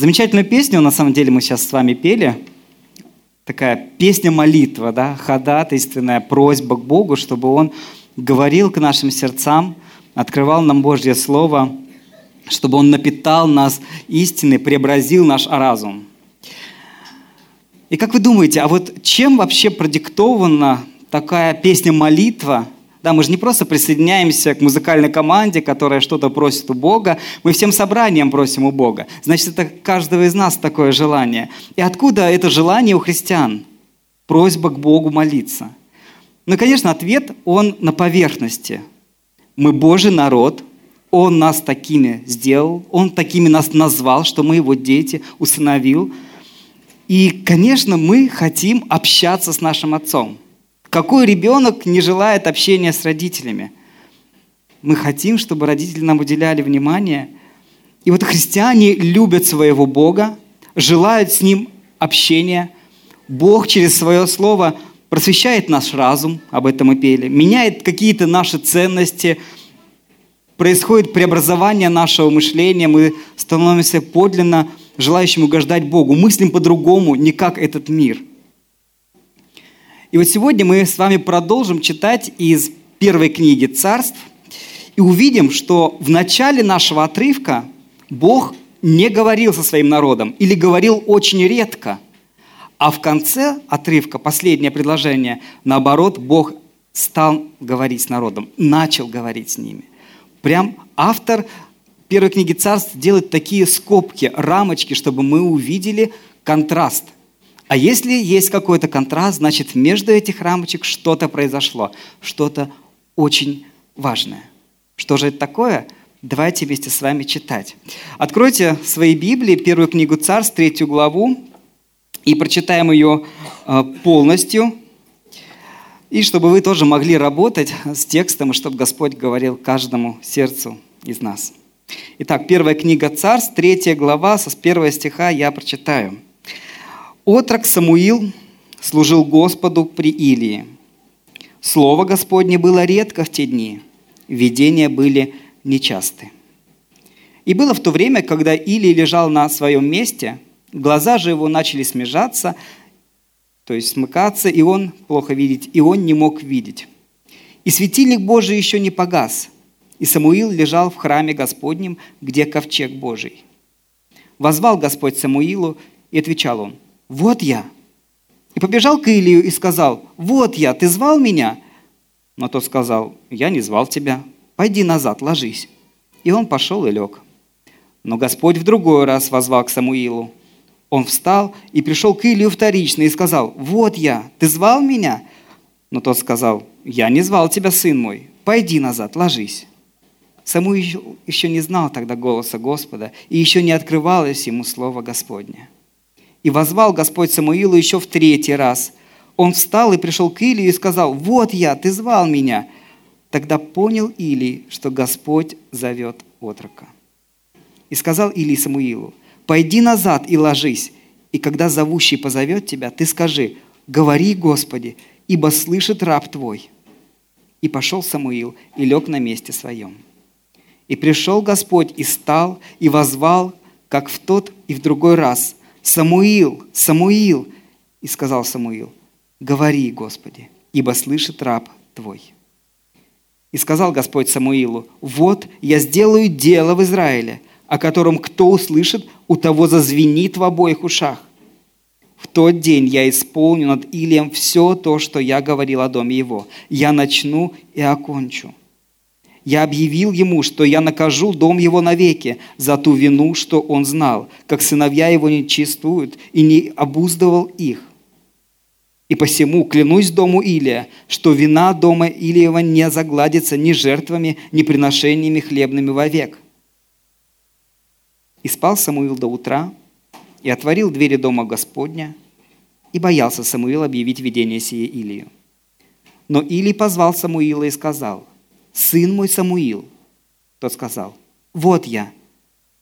Замечательную песню, на самом деле, мы сейчас с вами пели. Такая песня-молитва, да, ходатайственная просьба к Богу, чтобы Он говорил к нашим сердцам, открывал нам Божье Слово, чтобы Он напитал нас истиной, преобразил наш разум. И как вы думаете, а вот чем вообще продиктована такая песня-молитва – да, мы же не просто присоединяемся к музыкальной команде, которая что-то просит у Бога, мы всем собранием просим у Бога. Значит, это каждого из нас такое желание. И откуда это желание у христиан? Просьба к Богу молиться. Ну, конечно, ответ, он на поверхности. Мы Божий народ, Он нас такими сделал, Он такими нас назвал, что мы Его дети, усыновил. И, конечно, мы хотим общаться с нашим Отцом – какой ребенок не желает общения с родителями? Мы хотим, чтобы родители нам уделяли внимание. И вот христиане любят своего Бога, желают с Ним общения. Бог через свое слово просвещает наш разум, об этом мы пели, меняет какие-то наши ценности, происходит преобразование нашего мышления, мы становимся подлинно желающим угождать Богу, мыслим по-другому, не как этот мир – и вот сегодня мы с вами продолжим читать из первой книги царств и увидим, что в начале нашего отрывка Бог не говорил со своим народом или говорил очень редко. А в конце отрывка, последнее предложение, наоборот, Бог стал говорить с народом, начал говорить с ними. Прям автор первой книги царств делает такие скобки, рамочки, чтобы мы увидели контраст – а если есть какой-то контраст, значит между этих рамочек что-то произошло, что-то очень важное. Что же это такое? Давайте вместе с вами читать. Откройте свои Библии, первую книгу Царств, третью главу, и прочитаем ее э, полностью. И чтобы вы тоже могли работать с текстом, и чтобы Господь говорил каждому сердцу из нас. Итак, первая книга Царств, третья глава, со первого стиха я прочитаю. Отрок Самуил служил Господу при Илии. Слово Господне было редко в те дни, видения были нечасты. И было в то время, когда Илий лежал на своем месте, глаза же его начали смежаться, то есть смыкаться, и он плохо видеть, и он не мог видеть. И светильник Божий еще не погас, и Самуил лежал в храме Господнем, где ковчег Божий. Возвал Господь Самуилу, и отвечал он – вот я. И побежал к Илию и сказал, вот я, ты звал меня? Но тот сказал, я не звал тебя, пойди назад, ложись. И он пошел и лег. Но Господь в другой раз возвал к Самуилу. Он встал и пришел к Илию вторично и сказал, вот я, ты звал меня? Но тот сказал, я не звал тебя, сын мой, пойди назад, ложись. Самуил еще не знал тогда голоса Господа, и еще не открывалось ему слово Господне. И возвал Господь Самуилу еще в третий раз. Он встал и пришел к Илию и сказал, «Вот я, ты звал меня». Тогда понял Илий, что Господь зовет отрока. И сказал Илий Самуилу, «Пойди назад и ложись, и когда зовущий позовет тебя, ты скажи, говори, Господи, ибо слышит раб твой». И пошел Самуил и лег на месте своем. И пришел Господь и стал, и возвал, как в тот и в другой раз – Самуил, Самуил. И сказал Самуил, говори, Господи, ибо слышит раб твой. И сказал Господь Самуилу, вот я сделаю дело в Израиле, о котором кто услышит, у того зазвенит в обоих ушах. В тот день я исполню над Илием все то, что я говорил о доме его. Я начну и окончу. Я объявил ему, что я накажу дом его навеки за ту вину, что он знал, как сыновья его не чествуют и не обуздывал их. И посему клянусь дому Илия, что вина дома Илиева не загладится ни жертвами, ни приношениями хлебными вовек. И спал Самуил до утра, и отворил двери дома Господня, и боялся Самуил объявить видение сие Илию. Но Илий позвал Самуила и сказал, сын мой Самуил. Тот сказал, вот я.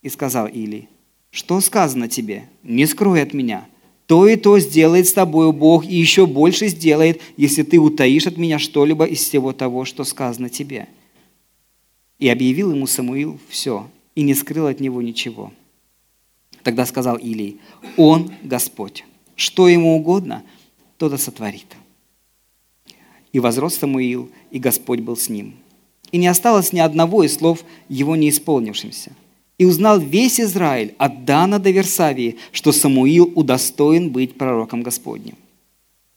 И сказал Или, что сказано тебе? Не скрой от меня. То и то сделает с тобою Бог, и еще больше сделает, если ты утаишь от меня что-либо из всего того, что сказано тебе. И объявил ему Самуил все, и не скрыл от него ничего. Тогда сказал Илий, Он Господь, что ему угодно, то да сотворит. И возрос Самуил, и Господь был с ним. И не осталось ни одного из слов его не исполнившимся. И узнал весь Израиль от Дана до Версавии, что Самуил удостоен быть пророком Господним.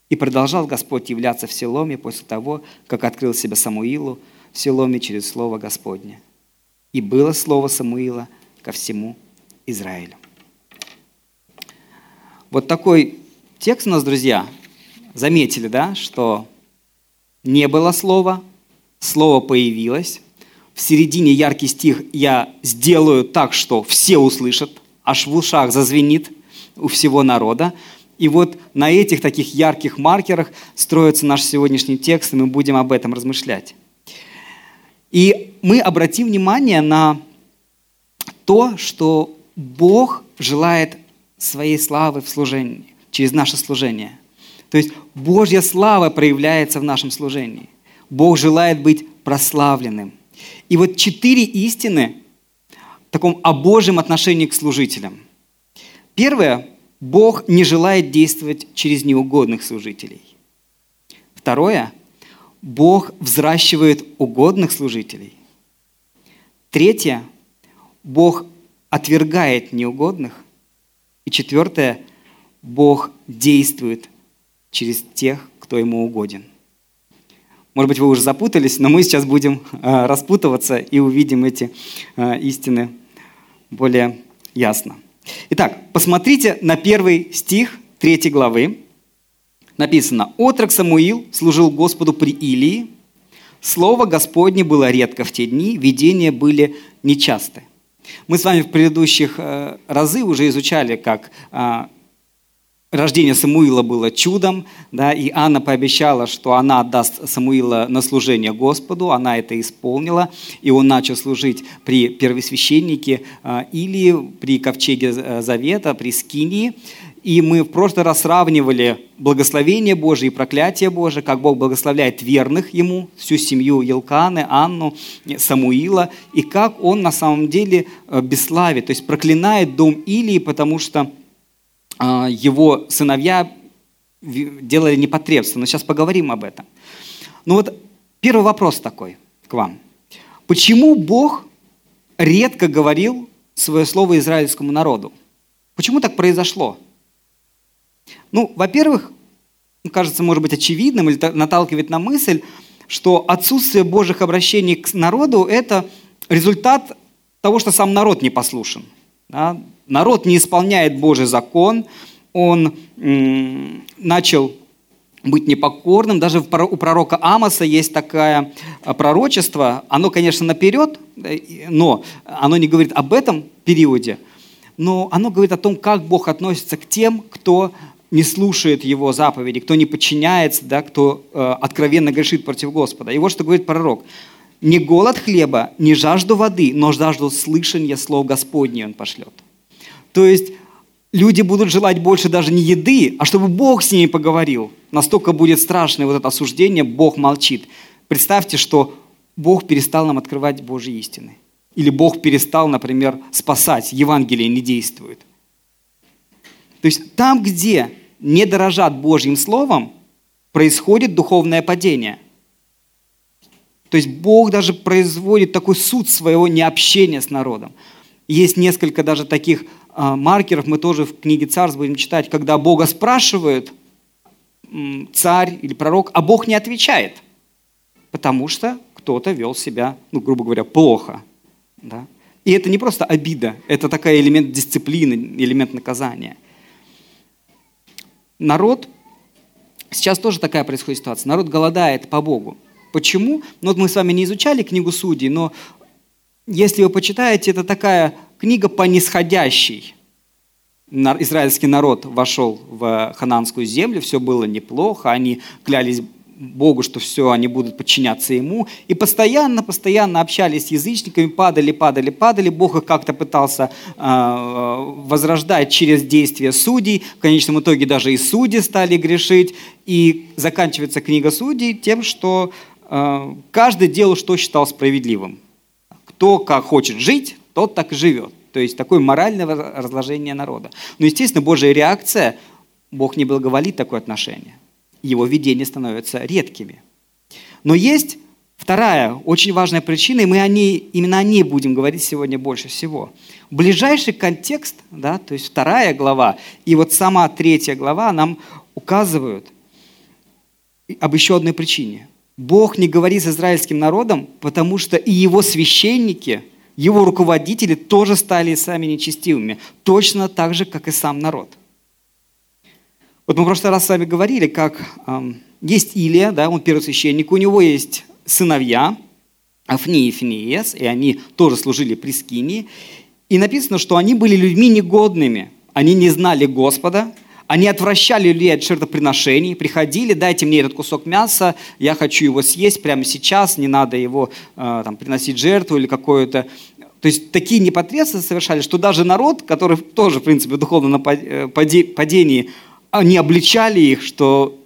И продолжал Господь являться в Селоме после того, как открыл себя Самуилу в Селоме через Слово Господне. И было Слово Самуила ко всему Израилю. Вот такой текст у нас, друзья, заметили, да, что не было слова, слово появилось. В середине яркий стих «Я сделаю так, что все услышат», аж в ушах зазвенит у всего народа. И вот на этих таких ярких маркерах строится наш сегодняшний текст, и мы будем об этом размышлять. И мы обратим внимание на то, что Бог желает своей славы в служении, через наше служение. То есть Божья слава проявляется в нашем служении. Бог желает быть прославленным. И вот четыре истины в таком о Божьем отношении к служителям. Первое. Бог не желает действовать через неугодных служителей. Второе. Бог взращивает угодных служителей. Третье. Бог отвергает неугодных. И четвертое, Бог действует через тех, кто ему угоден. Может быть, вы уже запутались, но мы сейчас будем э, распутываться и увидим эти э, истины более ясно. Итак, посмотрите на первый стих третьей главы. Написано, «Отрок Самуил служил Господу при Илии, Слово Господне было редко в те дни, видения были нечасты». Мы с вами в предыдущих э, разы уже изучали, как э, рождение Самуила было чудом, да, и Анна пообещала, что она отдаст Самуила на служение Господу, она это исполнила, и он начал служить при первосвященнике э, или при ковчеге Завета, при Скинии. И мы в прошлый раз сравнивали благословение Божие и проклятие Божие, как Бог благословляет верных Ему, всю семью Елканы, Анну, Самуила, и как Он на самом деле э, бесславит, то есть проклинает дом Илии, потому что его сыновья делали непотребство. Но сейчас поговорим об этом. Ну вот первый вопрос такой к вам. Почему Бог редко говорил свое слово израильскому народу? Почему так произошло? Ну, во-первых, кажется, может быть, очевидным или наталкивает на мысль, что отсутствие Божьих обращений к народу – это результат того, что сам народ не послушен. Да? Народ не исполняет Божий закон, он начал быть непокорным. Даже у пророка Амоса есть такое а, пророчество. Оно, конечно, наперед, но оно не говорит об этом периоде, но оно говорит о том, как Бог относится к тем, кто не слушает его заповеди, кто не подчиняется, да, кто э, откровенно грешит против Господа. И вот что говорит пророк. «Не голод хлеба, не жажду воды, но жажду слышания слов Господней он пошлет». То есть люди будут желать больше даже не еды, а чтобы Бог с ними поговорил. Настолько будет страшное вот это осуждение, Бог молчит. Представьте, что Бог перестал нам открывать Божьи истины. Или Бог перестал, например, спасать, Евангелие не действует. То есть там, где не дорожат Божьим Словом, происходит духовное падение. То есть Бог даже производит такой суд своего необщения с народом. Есть несколько даже таких маркеров, мы тоже в книге Царств будем читать, когда Бога спрашивают царь или пророк, а Бог не отвечает, потому что кто-то вел себя, ну, грубо говоря, плохо. Да? И это не просто обида, это такой элемент дисциплины, элемент наказания – народ, сейчас тоже такая происходит ситуация, народ голодает по Богу. Почему? Ну вот мы с вами не изучали книгу Судей, но если вы почитаете, это такая книга по нисходящей. Израильский народ вошел в хананскую землю, все было неплохо, они клялись Богу, что все, они будут подчиняться Ему. И постоянно, постоянно общались с язычниками, падали, падали, падали. Бог их как-то пытался э, возрождать через действия судей. В конечном итоге даже и судьи стали грешить. И заканчивается книга судей тем, что каждый делал, что считал справедливым. Кто как хочет жить, тот так и живет. То есть такое моральное разложение народа. Но, естественно, Божья реакция, Бог не благоволит такое отношение. Его видения становятся редкими. Но есть вторая очень важная причина, и мы о ней, именно о ней будем говорить сегодня больше всего. Ближайший контекст, да, то есть вторая глава и вот сама третья глава нам указывают об еще одной причине. Бог не говорит с израильским народом, потому что и его священники, его руководители тоже стали сами нечестивыми, точно так же, как и сам народ. Вот мы в прошлый раз с вами говорили, как эм, есть Илия, да, он первосвященник, у него есть сыновья, Афни и Финиес, и они тоже служили при Скинии. И написано, что они были людьми негодными, они не знали Господа, они отвращали людей от жертвоприношений, приходили, дайте мне этот кусок мяса, я хочу его съесть прямо сейчас, не надо его э, там, приносить жертву или какое-то... То есть такие непотребства совершали, что даже народ, который тоже, в принципе, духовно на э, падении, они обличали их, что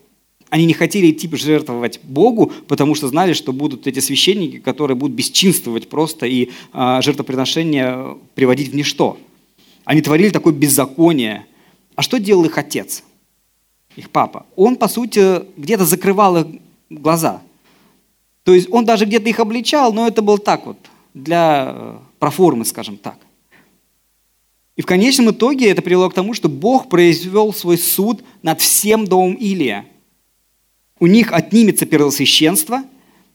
они не хотели идти жертвовать Богу, потому что знали, что будут эти священники, которые будут бесчинствовать просто и э, жертвоприношения приводить в ничто. Они творили такое беззаконие – а что делал их отец, их папа? Он, по сути, где-то закрывал их глаза. То есть он даже где-то их обличал, но это было так вот, для э, проформы, скажем так. И в конечном итоге это привело к тому, что Бог произвел свой суд над всем домом Илия. У них отнимется первосвященство,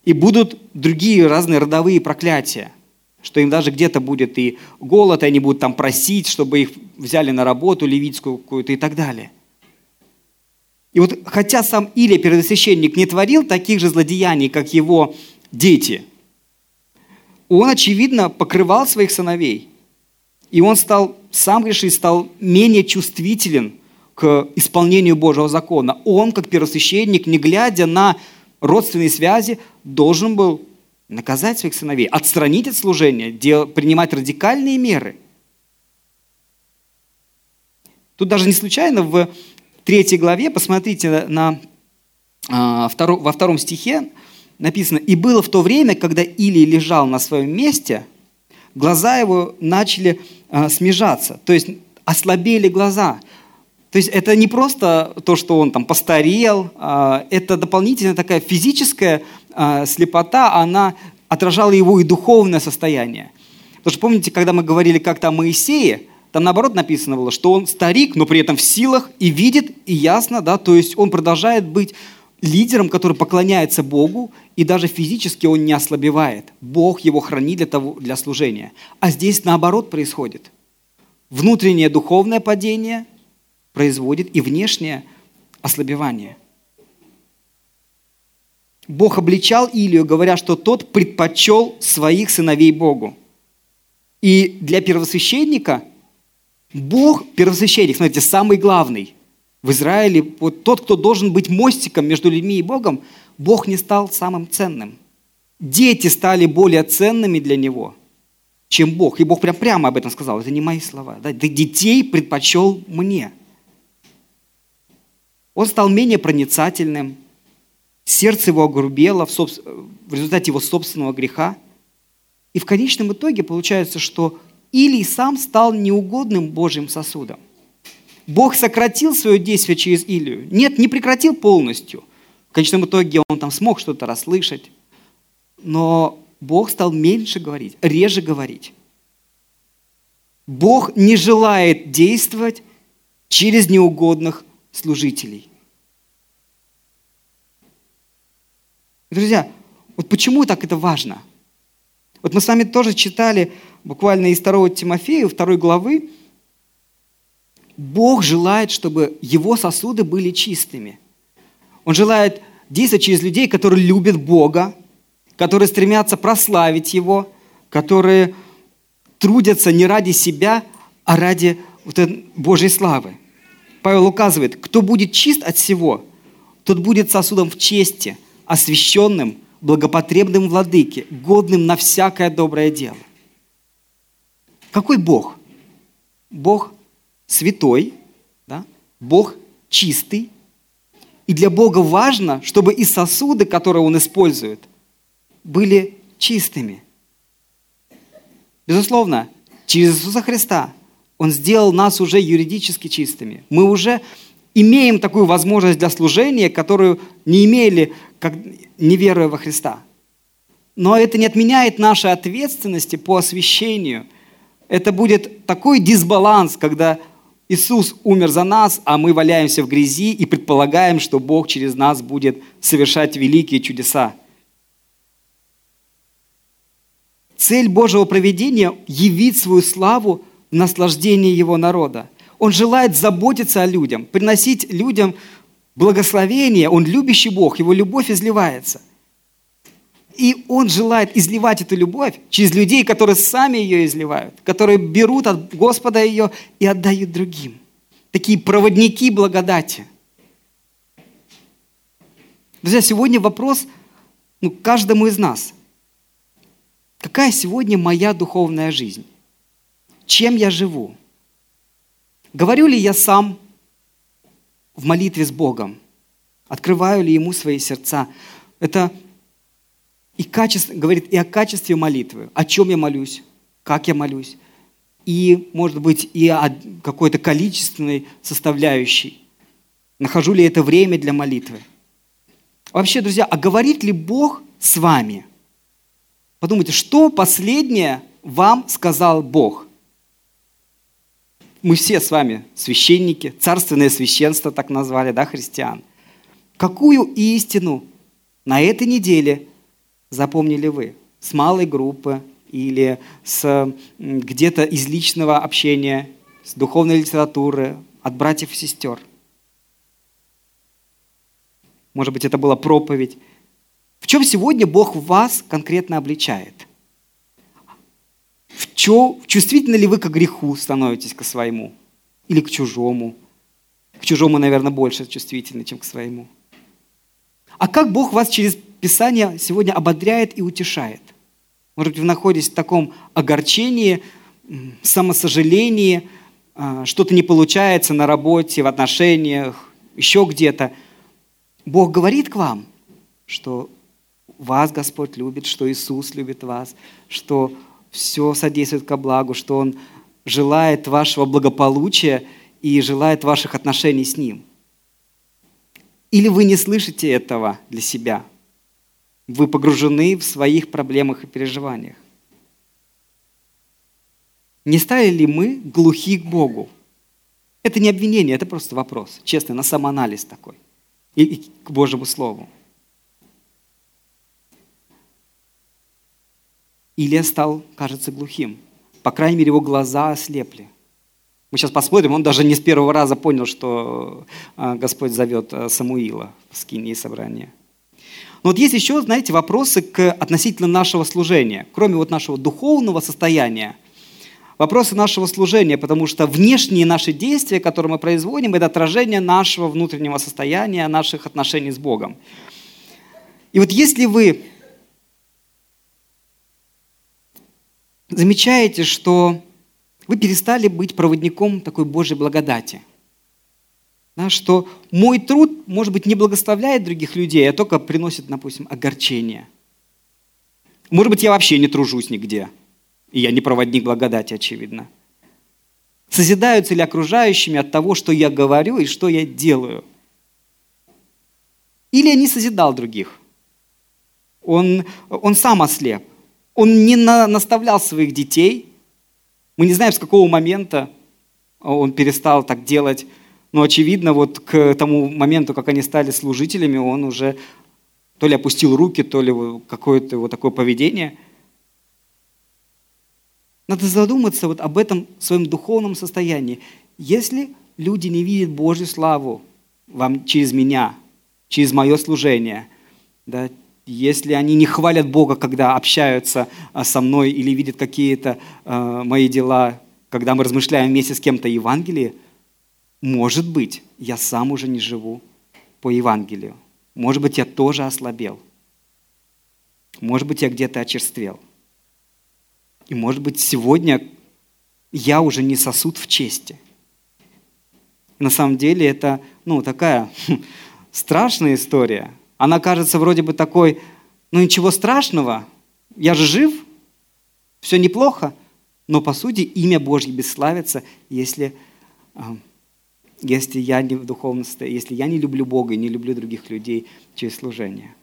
и будут другие разные родовые проклятия – что им даже где-то будет и голод, и они будут там просить, чтобы их взяли на работу левитскую какую-то и так далее. И вот хотя сам Илия, первосвященник, не творил таких же злодеяний, как его дети, он, очевидно, покрывал своих сыновей. И он стал, сам грешить, стал менее чувствителен к исполнению Божьего закона. Он, как первосвященник, не глядя на родственные связи, должен был наказать своих сыновей, отстранить от служения, дел, принимать радикальные меры. Тут даже не случайно в третьей главе, посмотрите на, а, во втором стихе, написано, «И было в то время, когда Илий лежал на своем месте, глаза его начали а, смежаться, то есть ослабели глаза». То есть это не просто то, что он там постарел, а, это дополнительная такая физическая слепота, она отражала его и духовное состояние. Потому что помните, когда мы говорили как-то о Моисее, там наоборот написано было, что он старик, но при этом в силах и видит, и ясно, да, то есть он продолжает быть лидером, который поклоняется Богу, и даже физически он не ослабевает. Бог его хранит для, того, для служения. А здесь наоборот происходит. Внутреннее духовное падение производит и внешнее ослабевание. Бог обличал Илию, говоря, что тот предпочел своих сыновей Богу. И для первосвященника Бог, первосвященник, смотрите, самый главный в Израиле, вот тот, кто должен быть мостиком между людьми и Богом, Бог не стал самым ценным. Дети стали более ценными для него, чем Бог. И Бог прям прямо об этом сказал. Это не мои слова. Да? Ты детей предпочел мне. Он стал менее проницательным, сердце его огрубело в, собс... в результате его собственного греха. И в конечном итоге получается, что Илий сам стал неугодным Божьим сосудом. Бог сократил свое действие через Илию. Нет, не прекратил полностью. В конечном итоге он там смог что-то расслышать. Но Бог стал меньше говорить, реже говорить. Бог не желает действовать через неугодных служителей. Друзья, вот почему так это важно? Вот мы с вами тоже читали буквально из 2 Тимофея, 2 главы. Бог желает, чтобы его сосуды были чистыми. Он желает действовать через людей, которые любят Бога, которые стремятся прославить Его, которые трудятся не ради себя, а ради вот Божьей славы. Павел указывает, кто будет чист от всего, тот будет сосудом в чести – освященным, благопотребным владыке, годным на всякое доброе дело. Какой Бог? Бог святой, да? Бог чистый. И для Бога важно, чтобы и сосуды, которые Он использует, были чистыми. Безусловно, через Иисуса Христа Он сделал нас уже юридически чистыми. Мы уже имеем такую возможность для служения, которую не имели, как не веруя во Христа. Но это не отменяет нашей ответственности по освящению. Это будет такой дисбаланс, когда Иисус умер за нас, а мы валяемся в грязи и предполагаем, что Бог через нас будет совершать великие чудеса. Цель Божьего проведения – явить свою славу в наслаждении Его народа. Он желает заботиться о людям, приносить людям благословение. Он любящий Бог, Его любовь изливается. И Он желает изливать эту любовь через людей, которые сами ее изливают, которые берут от Господа ее и отдают другим. Такие проводники благодати. Друзья, сегодня вопрос ну, каждому из нас. Какая сегодня моя духовная жизнь? Чем я живу? Говорю ли я сам в молитве с Богом? Открываю ли Ему свои сердца? Это и качество, говорит и о качестве молитвы. О чем я молюсь? Как я молюсь? И, может быть, и о какой-то количественной составляющей. Нахожу ли это время для молитвы? Вообще, друзья, а говорит ли Бог с вами? Подумайте, что последнее вам сказал Бог? Мы все с вами священники, царственное священство так назвали, да, христиан. Какую истину на этой неделе запомнили вы? С малой группы или с где-то из личного общения, с духовной литературы, от братьев и сестер? Может быть, это была проповедь. В чем сегодня Бог вас конкретно обличает? Чувствительны ли вы к греху становитесь к своему? Или к чужому? К чужому, наверное, больше чувствительны, чем к своему. А как Бог вас через Писание сегодня ободряет и утешает? Может быть, вы находитесь в таком огорчении, самосожалении, а, что-то не получается на работе, в отношениях, еще где-то. Бог говорит к вам, что вас Господь любит, что Иисус любит вас, что все содействует ко благу, что Он желает вашего благополучия и желает ваших отношений с Ним. Или вы не слышите этого для себя? Вы погружены в своих проблемах и переживаниях. Не стали ли мы глухи к Богу? Это не обвинение, это просто вопрос. Честный, на самоанализ такой. И к Божьему Слову. Илия стал, кажется, глухим. По крайней мере, его глаза ослепли. Мы сейчас посмотрим, он даже не с первого раза понял, что а, Господь зовет а, Самуила в скине и собрание. Но вот есть еще, знаете, вопросы к, относительно нашего служения, кроме вот нашего духовного состояния, вопросы нашего служения, потому что внешние наши действия, которые мы производим, это отражение нашего внутреннего состояния, наших отношений с Богом. И вот если вы замечаете, что вы перестали быть проводником такой Божьей благодати. Да, что мой труд, может быть, не благословляет других людей, а только приносит, допустим, огорчение. Может быть, я вообще не тружусь нигде. И я не проводник благодати, очевидно. Созидаются ли окружающими от того, что я говорю и что я делаю? Или я не созидал других? Он, он сам ослеп. Он не на, наставлял своих детей. Мы не знаем, с какого момента он перестал так делать. Но, очевидно, вот к тому моменту, как они стали служителями, он уже то ли опустил руки, то ли какое-то вот такое поведение. Надо задуматься вот об этом своем духовном состоянии. Если люди не видят Божью славу вам через меня, через мое служение, да, если они не хвалят Бога, когда общаются а, со мной или видят какие-то э, мои дела, когда мы размышляем вместе с кем-то Евангелие, может быть, я сам уже не живу по Евангелию. Может быть, я тоже ослабел. Может быть, я где-то очерствел. И может быть, сегодня я уже не сосуд в чести. На самом деле это ну, такая страшная история – она кажется вроде бы такой, ну ничего страшного, я же жив, все неплохо. Но по сути имя Божье бесславится, если, а, если я не в духовности, если я не люблю Бога и не люблю других людей через служение.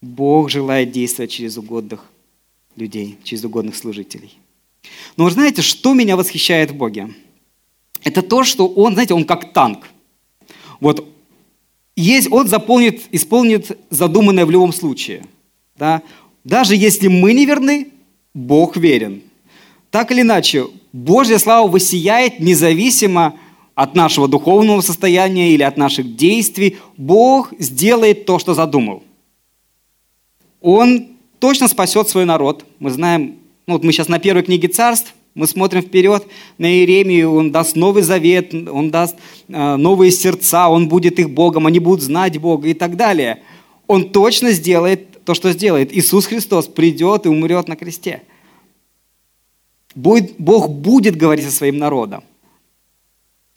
Бог желает действовать через угодных людей, через угодных служителей. Но вы знаете, что меня восхищает в Боге? Это то, что Он, знаете, Он как танк. Вот есть, Он заполнит, исполнит задуманное в любом случае. Да? Даже если мы не верны, Бог верен. Так или иначе, Божья слава высияет независимо от нашего духовного состояния или от наших действий. Бог сделает то, что задумал. Он точно спасет свой народ. Мы знаем, ну вот мы сейчас на первой книге царств, мы смотрим вперед на Иеремию, он даст новый завет, он даст э, новые сердца, он будет их Богом, они будут знать Бога и так далее. Он точно сделает то, что сделает. Иисус Христос придет и умрет на кресте. Бог будет говорить со своим народом.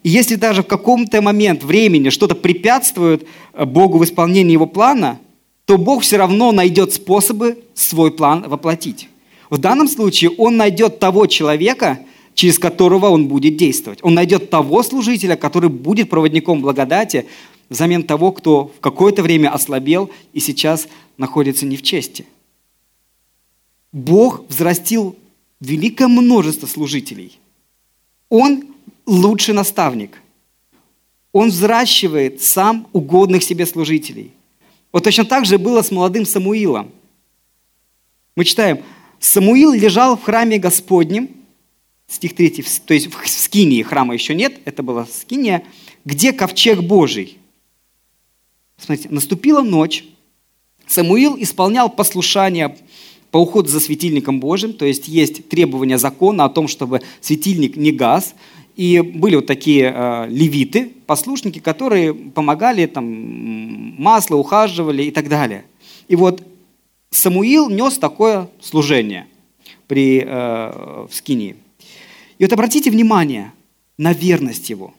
И если даже в каком-то момент времени что-то препятствует э, Богу в исполнении Его плана – то Бог все равно найдет способы свой план воплотить. В данном случае Он найдет того человека, через которого Он будет действовать. Он найдет того служителя, который будет проводником благодати взамен того, кто в какое-то время ослабел и сейчас находится не в чести. Бог взрастил великое множество служителей. Он лучший наставник. Он взращивает сам угодных себе служителей – вот точно так же было с молодым Самуилом. Мы читаем, Самуил лежал в храме Господнем, стих 3, то есть в скинии храма еще нет, это была скиния, где ковчег Божий. Смотрите, наступила ночь, Самуил исполнял послушание по уходу за светильником Божьим, то есть есть требования закона о том, чтобы светильник не гас, и были вот такие э, левиты, послушники, которые помогали, там, масло ухаживали и так далее. И вот Самуил нес такое служение при, э, в Скинии. И вот обратите внимание на верность его.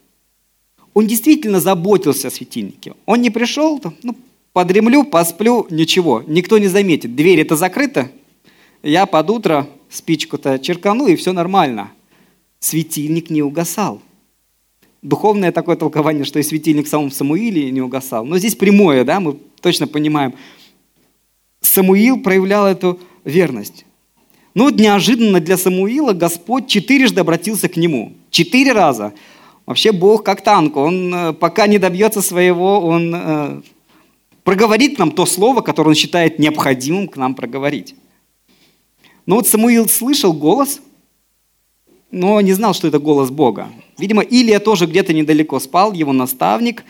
Он действительно заботился о светильнике. Он не пришел, ну, подремлю, посплю, ничего, никто не заметит. Дверь это закрыта, я под утро спичку-то черкану, и все нормально – светильник не угасал. Духовное такое толкование, что и светильник в самом Самуиле не угасал. Но здесь прямое, да, мы точно понимаем. Самуил проявлял эту верность. Но вот неожиданно для Самуила Господь четырежды обратился к нему. Четыре раза. Вообще Бог как танк. Он э, пока не добьется своего, он э, проговорит нам то слово, которое он считает необходимым к нам проговорить. Но вот Самуил слышал голос – но не знал, что это голос Бога. Видимо, Илия тоже где-то недалеко спал, его наставник.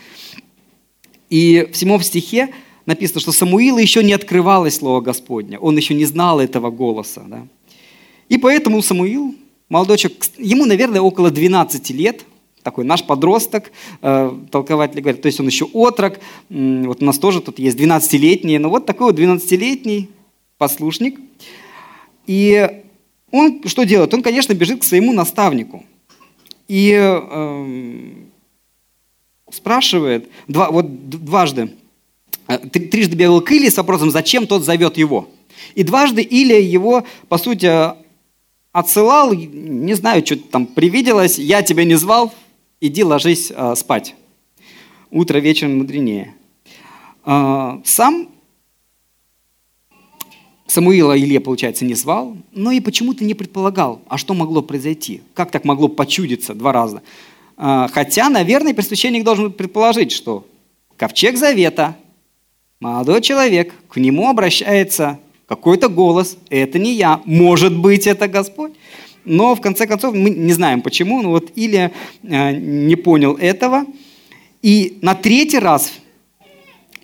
И в седьмом стихе написано, что Самуила еще не открывалось Слово Господня, он еще не знал этого голоса. Да? И поэтому Самуил, молодой человек, ему, наверное, около 12 лет, такой наш подросток, э, толкователи говорят, то есть он еще отрок, вот у нас тоже тут есть 12-летний, но вот такой вот 12-летний послушник. И он что делает? Он, конечно, бежит к своему наставнику и э, спрашивает, два, вот дважды, трижды бегал к Илии с вопросом, зачем тот зовет его. И дважды Илия его, по сути, отсылал, не знаю, что там привиделось, я тебя не звал, иди ложись э, спать. Утро вечером мудренее. Э, сам Самуила Илья, получается, не звал, но и почему-то не предполагал, а что могло произойти, как так могло почудиться два раза. Хотя, наверное, пресвященник должен предположить, что ковчег завета, молодой человек, к нему обращается какой-то голос, это не я, может быть, это Господь. Но в конце концов мы не знаем почему, но вот Илья а, не понял этого. И на третий раз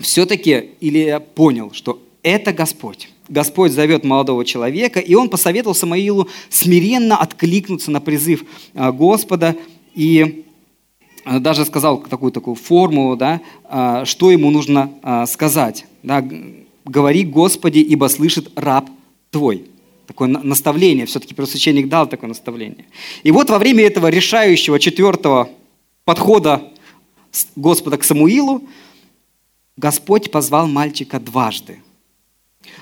все-таки Илья понял, что это Господь. Господь зовет молодого человека, и он посоветовал Самаилу смиренно откликнуться на призыв а, Господа и даже сказал такую такую формулу, да, а, что ему нужно сказать. Да, «Говори, Господи, ибо слышит раб твой». Такое наставление, все-таки первосвященник дал такое наставление. И вот во время этого решающего четвертого подхода Господа к Самуилу, Господь позвал мальчика дважды –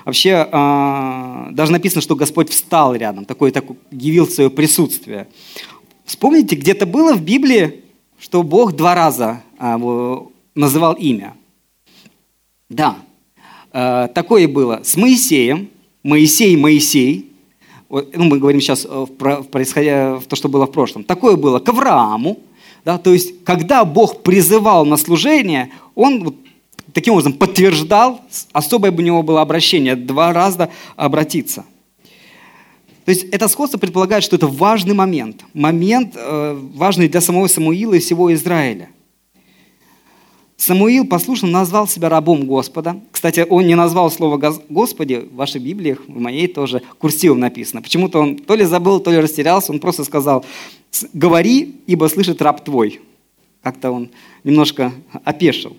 Вообще, а, даже написано, что Господь встал рядом, такой, такой явил свое присутствие. Вспомните, где-то было в Библии, что Бог два раза а, называл имя. Да, а, такое было с Моисеем, Моисей, Моисей, ну, мы говорим сейчас в, происходя, в то, что было в прошлом. Такое было к Аврааму, да, то есть, когда Бог призывал на служение, Он вот таким образом подтверждал, особое у него было обращение, два раза обратиться. То есть это сходство предполагает, что это важный момент, момент э, важный для самого Самуила и всего Израиля. Самуил послушно назвал себя рабом Господа. Кстати, он не назвал слово «Господи» в вашей Библии, в моей тоже курсивом написано. Почему-то он то ли забыл, то ли растерялся, он просто сказал «Говори, ибо слышит раб твой». Как-то он немножко опешил.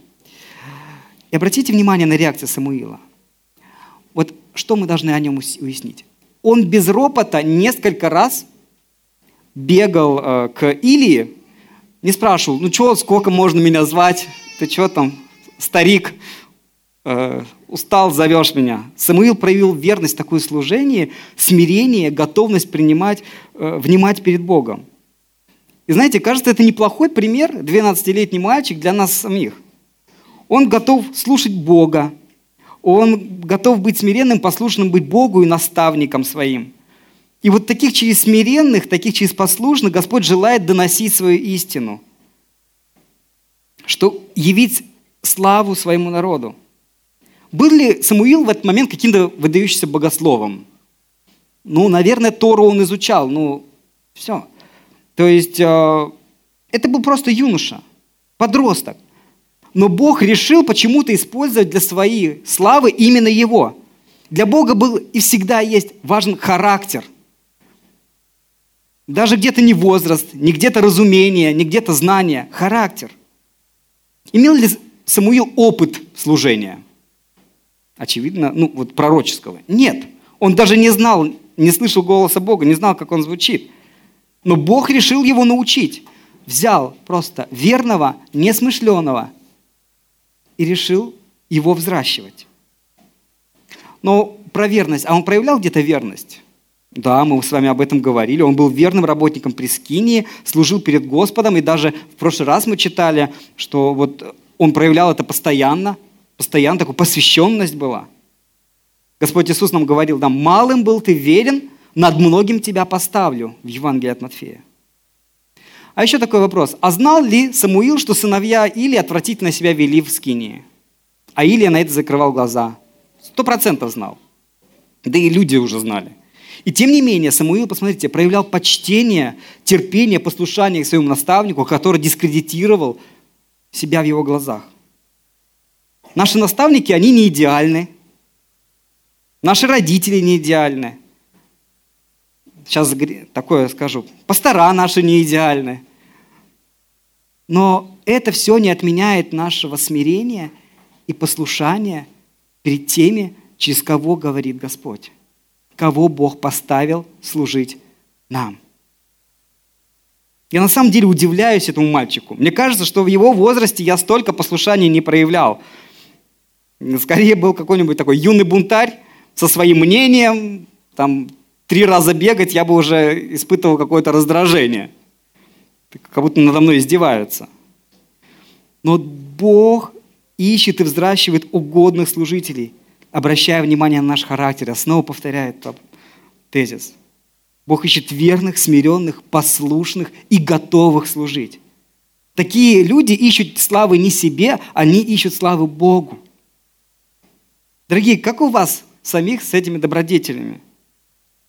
И обратите внимание на реакцию Самуила. Вот что мы должны о нем уяснить? Он без ропота несколько раз бегал э, к Илии, не спрашивал, ну что, сколько можно меня звать, ты что там, старик, э, устал, зовешь меня. Самуил проявил верность, такое служение, смирение, готовность принимать, э, внимать перед Богом. И знаете, кажется, это неплохой пример, 12-летний мальчик для нас самих – он готов слушать Бога. Он готов быть смиренным, послушным быть Богу и наставником своим. И вот таких через смиренных, таких через послушных Господь желает доносить свою истину. Что явить славу своему народу. Был ли Самуил в этот момент каким-то выдающимся богословом? Ну, наверное, Тору он изучал, ну, все. То есть, э, это был просто юноша, подросток. Но Бог решил почему-то использовать для своей славы именно его. Для Бога был и всегда есть важен характер. Даже где-то не возраст, не где-то разумение, не где-то знание, характер. Имел ли Самуил опыт служения? Очевидно, ну вот пророческого. Нет. Он даже не знал, не слышал голоса Бога, не знал, как он звучит. Но Бог решил его научить. Взял просто верного, несмышленного, и решил его взращивать. Но про верность, а он проявлял где-то верность? Да, мы с вами об этом говорили. Он был верным работником Прескинии, служил перед Господом, и даже в прошлый раз мы читали, что вот он проявлял это постоянно, постоянно такая посвященность была. Господь Иисус нам говорил, да, малым был ты верен, над многим тебя поставлю в Евангелии от Матфея. А еще такой вопрос. А знал ли Самуил, что сыновья Или отвратительно себя вели в скинии? А Илия на это закрывал глаза. Сто процентов знал. Да и люди уже знали. И тем не менее, Самуил, посмотрите, проявлял почтение, терпение, послушание к своему наставнику, который дискредитировал себя в его глазах. Наши наставники, они не идеальны. Наши родители не идеальны. Сейчас такое скажу. Пастора наши не идеальны. Но это все не отменяет нашего смирения и послушания перед теми, через кого говорит Господь, кого Бог поставил служить нам. Я на самом деле удивляюсь этому мальчику. Мне кажется, что в его возрасте я столько послушания не проявлял. Скорее был какой-нибудь такой юный бунтарь со своим мнением, там три раза бегать, я бы уже испытывал какое-то раздражение как будто надо мной издеваются. Но Бог ищет и взращивает угодных служителей, обращая внимание на наш характер. Я снова повторяю этот тезис. Бог ищет верных, смиренных, послушных и готовых служить. Такие люди ищут славы не себе, они ищут славы Богу. Дорогие, как у вас самих с этими добродетелями?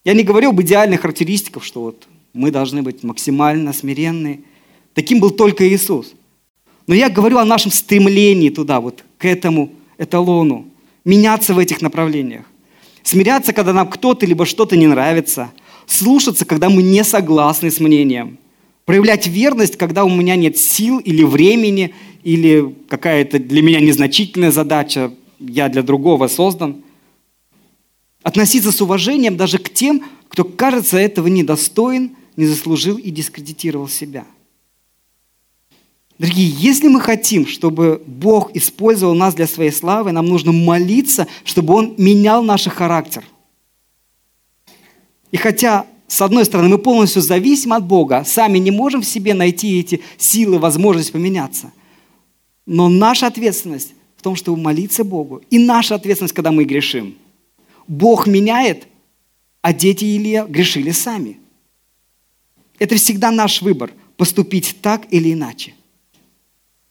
Я не говорю об идеальных характеристиках, что вот мы должны быть максимально смиренны. Таким был только Иисус. Но я говорю о нашем стремлении туда, вот к этому эталону, меняться в этих направлениях. Смиряться, когда нам кто-то либо что-то не нравится. Слушаться, когда мы не согласны с мнением. Проявлять верность, когда у меня нет сил или времени, или какая-то для меня незначительная задача, я для другого создан. Относиться с уважением даже к тем, кто кажется этого недостоин, не заслужил и дискредитировал себя. Дорогие, если мы хотим, чтобы Бог использовал нас для своей славы, нам нужно молиться, чтобы Он менял наш характер. И хотя, с одной стороны, мы полностью зависим от Бога, сами не можем в себе найти эти силы, возможность поменяться. Но наша ответственность в том, чтобы молиться Богу. И наша ответственность, когда мы грешим. Бог меняет, а дети Илья грешили сами. Это всегда наш выбор – поступить так или иначе.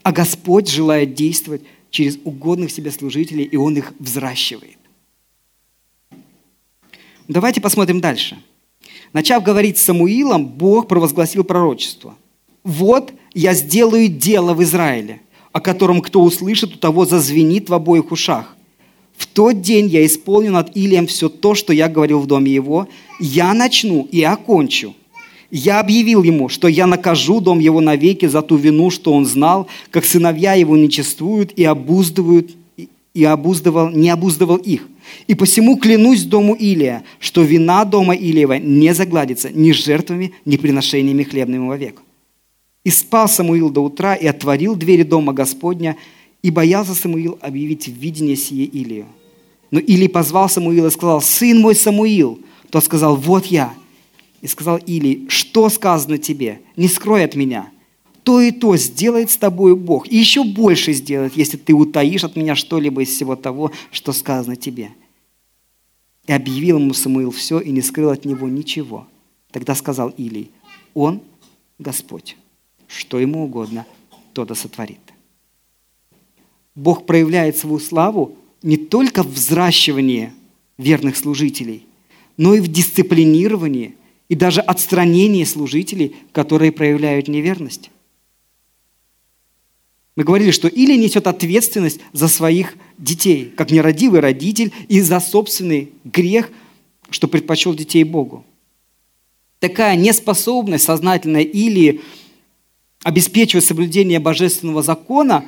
А Господь желает действовать через угодных себе служителей, и Он их взращивает. Давайте посмотрим дальше. Начав говорить с Самуилом, Бог провозгласил пророчество. «Вот я сделаю дело в Израиле, о котором кто услышит, у того зазвенит в обоих ушах. В тот день я исполню над Илием все то, что я говорил в доме его. Я начну и окончу. Я объявил ему, что я накажу дом его навеки за ту вину, что он знал, как сыновья его нечествуют и обуздывают, и обуздывал, не обуздывал их. И посему клянусь дому Илия, что вина дома Илиева не загладится ни жертвами, ни приношениями хлебными вовек. И спал Самуил до утра и отворил двери дома Господня, и боялся Самуил объявить видение сие Илию. Но Илий позвал Самуила и сказал, «Сын мой Самуил!» Тот сказал, «Вот я!» И сказал Или, что сказано тебе? Не скрой от меня. То и то сделает с тобой Бог. И еще больше сделает, если ты утаишь от меня что-либо из всего того, что сказано тебе. И объявил ему Самуил все и не скрыл от него ничего. Тогда сказал Илий, он Господь. Что ему угодно, то да сотворит. Бог проявляет свою славу не только в взращивании верных служителей, но и в дисциплинировании и даже отстранение служителей, которые проявляют неверность. Мы говорили, что или несет ответственность за своих детей, как нерадивый родитель, и за собственный грех, что предпочел детей Богу. Такая неспособность сознательная или обеспечивать соблюдение божественного закона,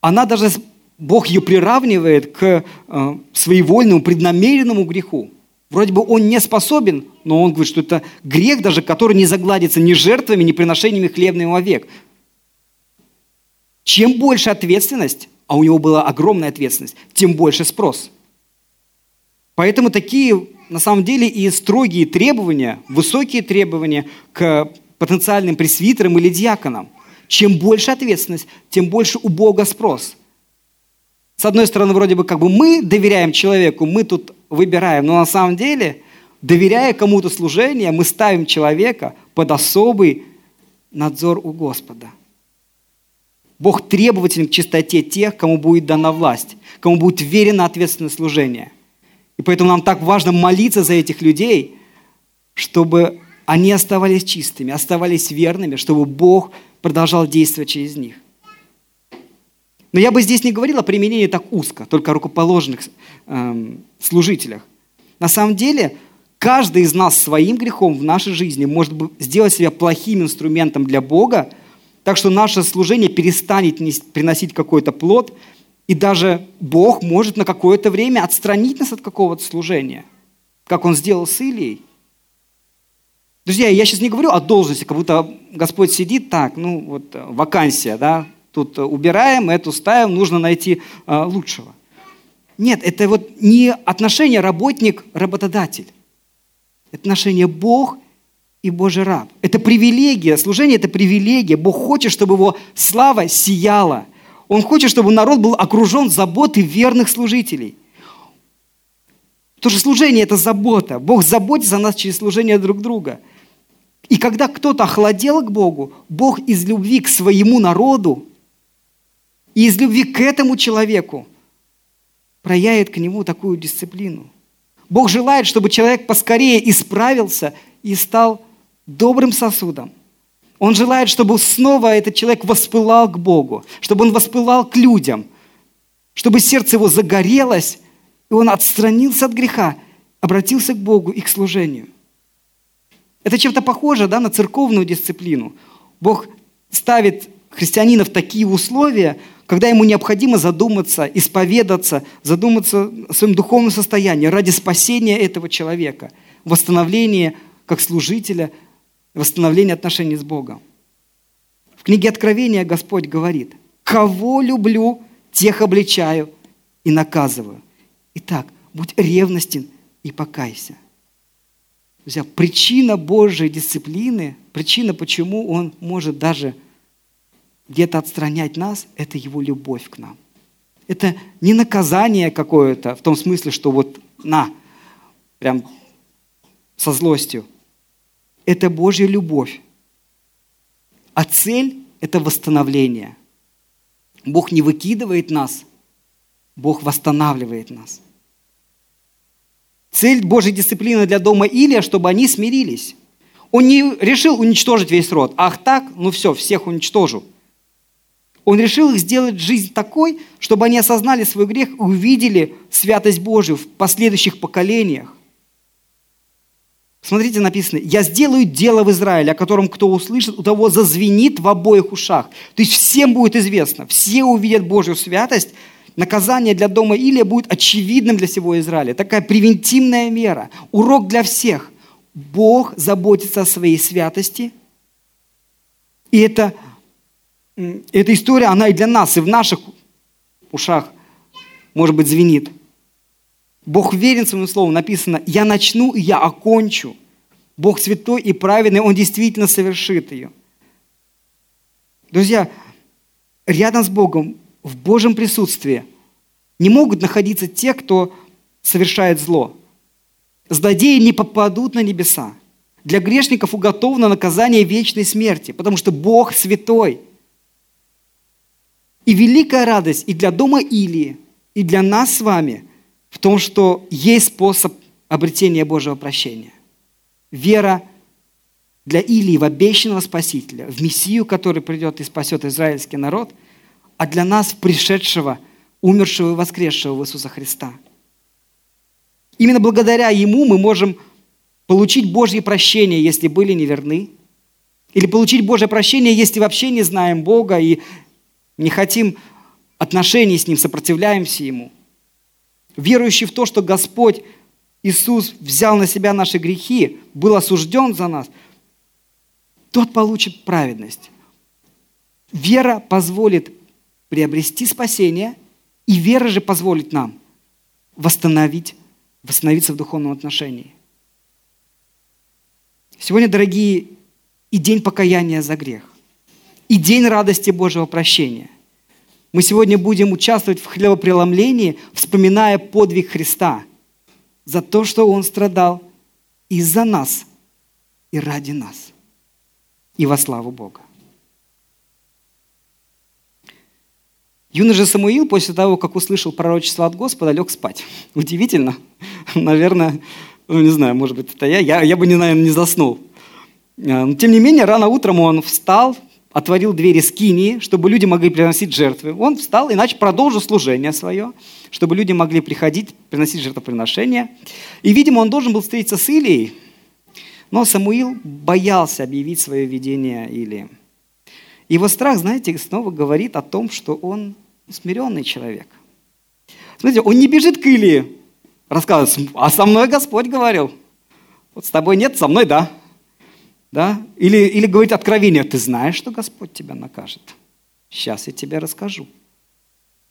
она даже, Бог ее приравнивает к э, своевольному, преднамеренному греху. Вроде бы он не способен, но он говорит, что это грех даже, который не загладится ни жертвами, ни приношениями хлебными вовек. Чем больше ответственность, а у него была огромная ответственность, тем больше спрос. Поэтому такие, на самом деле, и строгие требования, высокие требования к потенциальным пресвитерам или диаконам. Чем больше ответственность, тем больше у Бога спрос. С одной стороны, вроде бы как бы мы доверяем человеку, мы тут выбираем. Но на самом деле, доверяя кому-то служение, мы ставим человека под особый надзор у Господа. Бог требователен к чистоте тех, кому будет дана власть, кому будет верено ответственное служение. И поэтому нам так важно молиться за этих людей, чтобы они оставались чистыми, оставались верными, чтобы Бог продолжал действовать через них. Но я бы здесь не говорил о применении так узко, только о рукоположенных эм, служителях. На самом деле, каждый из нас своим грехом в нашей жизни может сделать себя плохим инструментом для Бога, так что наше служение перестанет приносить какой-то плод, и даже Бог может на какое-то время отстранить нас от какого-то служения, как Он сделал с Илией. Друзья, я сейчас не говорю о должности, как будто Господь сидит так, ну вот э, вакансия, да, тут убираем, эту ставим, нужно найти а, лучшего. Нет, это вот не отношение работник-работодатель. Это отношение Бог и Божий раб. Это привилегия, служение – это привилегия. Бог хочет, чтобы его слава сияла. Он хочет, чтобы народ был окружен заботой верных служителей. Потому что служение – это забота. Бог заботится о нас через служение друг друга. И когда кто-то охладел к Богу, Бог из любви к своему народу и из любви к этому человеку проявит к нему такую дисциплину. Бог желает, чтобы человек поскорее исправился и стал добрым сосудом. Он желает, чтобы снова этот человек воспылал к Богу, чтобы он воспылал к людям, чтобы сердце его загорелось, и он отстранился от греха, обратился к Богу и к служению. Это чем-то похоже да, на церковную дисциплину. Бог ставит христианина в такие условия, когда ему необходимо задуматься, исповедаться, задуматься о своем духовном состоянии ради спасения этого человека, восстановления как служителя, восстановления отношений с Богом. В книге Откровения Господь говорит, «Кого люблю, тех обличаю и наказываю». Итак, будь ревностен и покайся. Друзья, причина Божьей дисциплины, причина, почему Он может даже где-то отстранять нас, это Его любовь к нам. Это не наказание какое-то, в том смысле, что вот на, прям со злостью. Это Божья любовь. А цель – это восстановление. Бог не выкидывает нас, Бог восстанавливает нас. Цель Божьей дисциплины для дома Илия, чтобы они смирились. Он не решил уничтожить весь род. Ах так, ну все, всех уничтожу. Он решил их сделать жизнь такой, чтобы они осознали свой грех и увидели святость Божию в последующих поколениях. Смотрите, написано, «Я сделаю дело в Израиле, о котором кто услышит, у того зазвенит в обоих ушах». То есть всем будет известно, все увидят Божью святость, наказание для дома Илия будет очевидным для всего Израиля. Такая превентивная мера, урок для всех. Бог заботится о своей святости, и это, эта история, она и для нас, и в наших ушах, может быть, звенит – Бог верен своему слову. Написано, я начну и я окончу. Бог святой и праведный, Он действительно совершит ее. Друзья, рядом с Богом, в Божьем присутствии, не могут находиться те, кто совершает зло. Злодеи не попадут на небеса. Для грешников уготовано наказание вечной смерти, потому что Бог святой. И великая радость и для дома Илии, и для нас с вами – в том, что есть способ обретения Божьего прощения. Вера для Илии в обещанного Спасителя, в Мессию, который придет и спасет израильский народ, а для нас в пришедшего, умершего и воскресшего в Иисуса Христа. Именно благодаря Ему мы можем получить Божье прощение, если были неверны, или получить Божье прощение, если вообще не знаем Бога и не хотим отношений с Ним, сопротивляемся Ему – верующий в то, что Господь Иисус взял на себя наши грехи, был осужден за нас, тот получит праведность. Вера позволит приобрести спасение, и вера же позволит нам восстановить, восстановиться в духовном отношении. Сегодня, дорогие, и день покаяния за грех, и день радости Божьего прощения. Мы сегодня будем участвовать в хлебопреломлении, вспоминая подвиг Христа за то, что Он страдал из-за нас и ради нас. И во славу Бога. Юноша Самуил после того, как услышал пророчество от Господа, лег спать. Удивительно. Наверное, ну не знаю, может быть, это я. Я, я бы, наверное, не заснул. А, но, тем не менее, рано утром он встал, отворил двери скинии, чтобы люди могли приносить жертвы. Он встал, иначе продолжил служение свое, чтобы люди могли приходить, приносить жертвоприношения. И, видимо, он должен был встретиться с Илией, но Самуил боялся объявить свое видение Илии. Его страх, знаете, снова говорит о том, что он смиренный человек. Смотрите, он не бежит к Илии, рассказывает, а со мной Господь говорил. Вот с тобой нет, со мной да. Да? Или, или говорит откровение, ты знаешь, что Господь тебя накажет? Сейчас я тебе расскажу.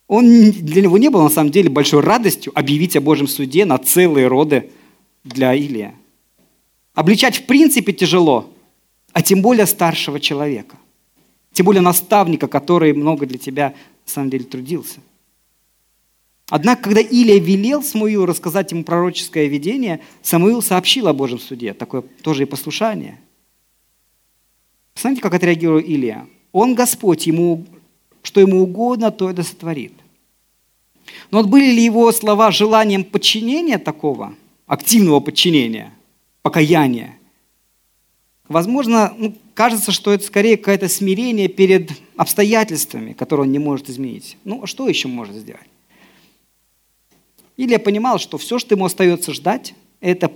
Он, для него не было на самом деле большой радостью объявить о Божьем суде на целые роды для Илия. Обличать в принципе тяжело, а тем более старшего человека. Тем более наставника, который много для тебя на самом деле трудился. Однако, когда Илия велел Самуилу рассказать ему пророческое видение, Самуил сообщил о Божьем суде. Такое тоже и послушание – Посмотрите, как отреагировал Илия. Он Господь, ему, что ему угодно, то это сотворит. Но вот были ли его слова желанием подчинения такого, активного подчинения, покаяния? Возможно, ну, кажется, что это скорее какое-то смирение перед обстоятельствами, которые он не может изменить. Ну, а что еще может сделать? Или я понимал, что все, что ему остается ждать, это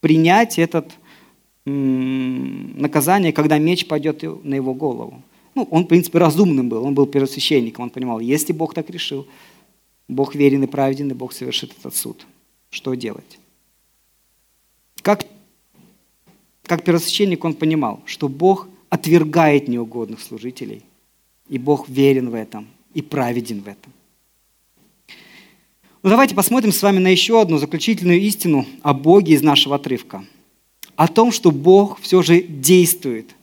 принять этот наказание, когда меч пойдет на его голову. Ну, он, в принципе, разумным был, он был первосвященником, он понимал, если Бог так решил, Бог верен и праведен, и Бог совершит этот суд. Что делать? Как, как первосвященник он понимал, что Бог отвергает неугодных служителей. И Бог верен в этом и праведен в этом. Ну, давайте посмотрим с вами на еще одну заключительную истину о Боге из нашего отрывка. О том, что Бог все же действует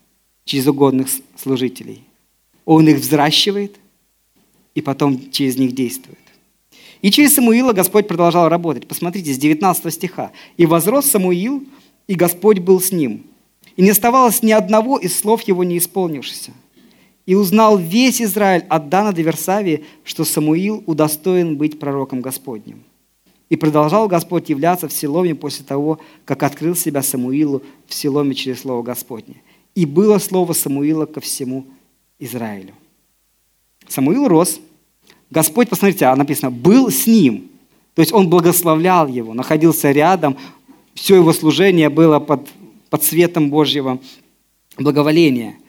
через угодных служителей. Он их взращивает и потом через них действует. И через Самуила Господь продолжал работать. Посмотрите, с 19 стиха. «И возрос Самуил, и Господь был с ним. И не оставалось ни одного из слов его не исполнившихся. И узнал весь Израиль от Дана до Версавии, что Самуил удостоен быть пророком Господним. И продолжал Господь являться в Силоме после того, как открыл себя Самуилу в Силоме через Слово Господне. И было слово Самуила ко всему Израилю. Самуил рос. Господь, посмотрите, а написано, был с ним. То есть он благословлял его, находился рядом. Все его служение было под, под светом Божьего благоволения –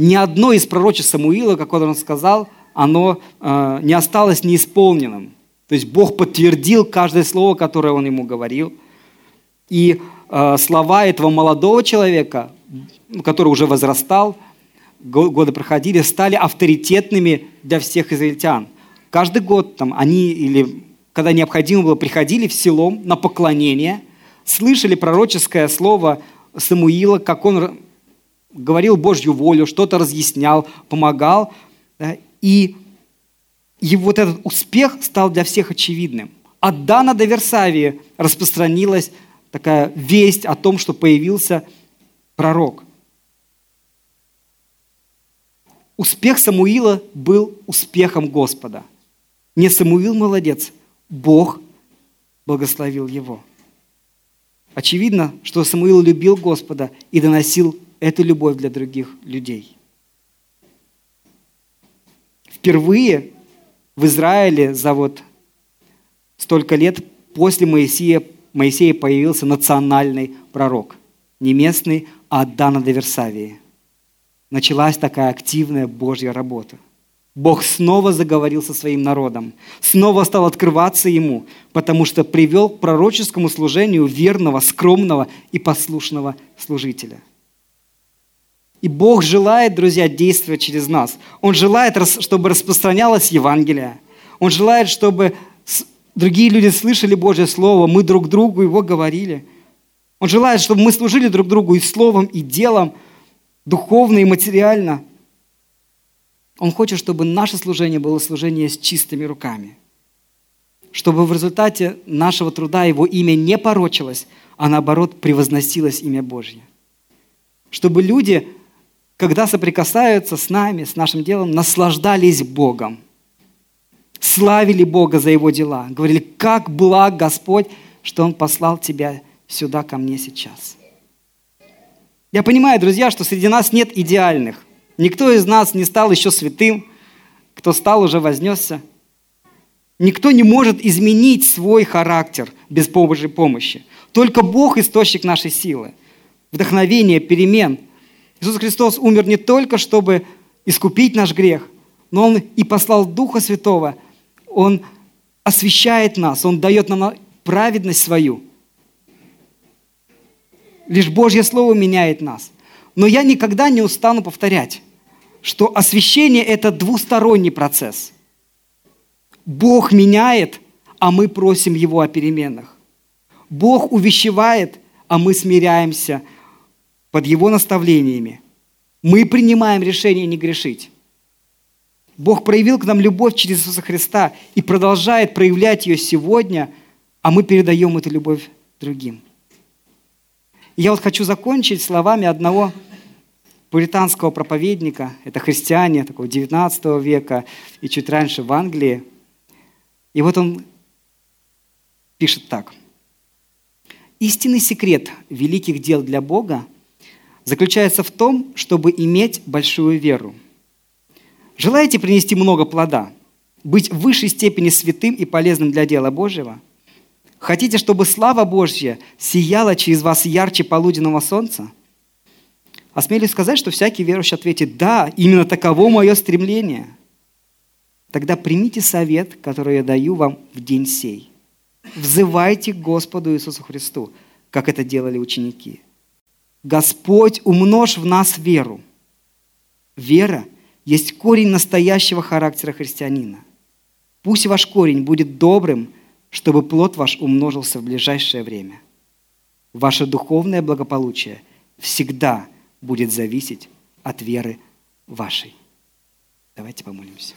ни одно из пророчеств Самуила, как он сказал, оно э, не осталось неисполненным. То есть Бог подтвердил каждое слово, которое он ему говорил. И э, слова этого молодого человека, который уже возрастал, годы проходили, стали авторитетными для всех израильтян. Каждый год там, они, или когда необходимо было, приходили в село на поклонение, слышали пророческое слово Самуила, как он говорил Божью волю, что-то разъяснял, помогал. И, и вот этот успех стал для всех очевидным. От Дана до Версавии распространилась такая весть о том, что появился пророк. Успех Самуила был успехом Господа. Не Самуил молодец, Бог благословил его. Очевидно, что Самуил любил Господа и доносил это любовь для других людей. Впервые в Израиле за вот столько лет после Моисея, Моисея появился национальный пророк. Не местный, а от Дана до Версавии. Началась такая активная Божья работа. Бог снова заговорил со своим народом, снова стал открываться ему, потому что привел к пророческому служению верного, скромного и послушного служителя – и Бог желает, друзья, действовать через нас. Он желает, чтобы распространялось Евангелие. Он желает, чтобы другие люди слышали Божье Слово, мы друг другу его говорили. Он желает, чтобы мы служили друг другу и словом, и делом, духовно и материально. Он хочет, чтобы наше служение было служение с чистыми руками. Чтобы в результате нашего труда его имя не порочилось, а наоборот превозносилось имя Божье. Чтобы люди когда соприкасаются с нами, с нашим делом, наслаждались Богом, славили Бога за Его дела, говорили, как благ Господь, что Он послал тебя сюда ко мне сейчас. Я понимаю, друзья, что среди нас нет идеальных. Никто из нас не стал еще святым, кто стал уже вознесся. Никто не может изменить свой характер без Божьей помощи. Только Бог – источник нашей силы, вдохновения, перемен – Иисус Христос умер не только, чтобы искупить наш грех, но Он и послал Духа Святого. Он освящает нас, Он дает нам праведность свою. Лишь Божье Слово меняет нас. Но я никогда не устану повторять, что освящение – это двусторонний процесс. Бог меняет, а мы просим Его о переменах. Бог увещевает, а мы смиряемся – под Его наставлениями, мы принимаем решение не грешить. Бог проявил к нам любовь через Иисуса Христа и продолжает проявлять ее сегодня, а мы передаем эту любовь другим. И я вот хочу закончить словами одного пуританского проповедника, это христиане такого 19 века и чуть раньше в Англии. И вот он пишет так. Истинный секрет великих дел для Бога – заключается в том, чтобы иметь большую веру. Желаете принести много плода, быть в высшей степени святым и полезным для дела Божьего? Хотите, чтобы слава Божья сияла через вас ярче полуденного солнца? Осмелюсь сказать, что всякий верующий ответит, да, именно таково мое стремление. Тогда примите совет, который я даю вам в день сей. Взывайте Господу Иисусу Христу, как это делали ученики – Господь, умножь в нас веру. Вера есть корень настоящего характера христианина. Пусть ваш корень будет добрым, чтобы плод ваш умножился в ближайшее время. Ваше духовное благополучие всегда будет зависеть от веры вашей. Давайте помолимся.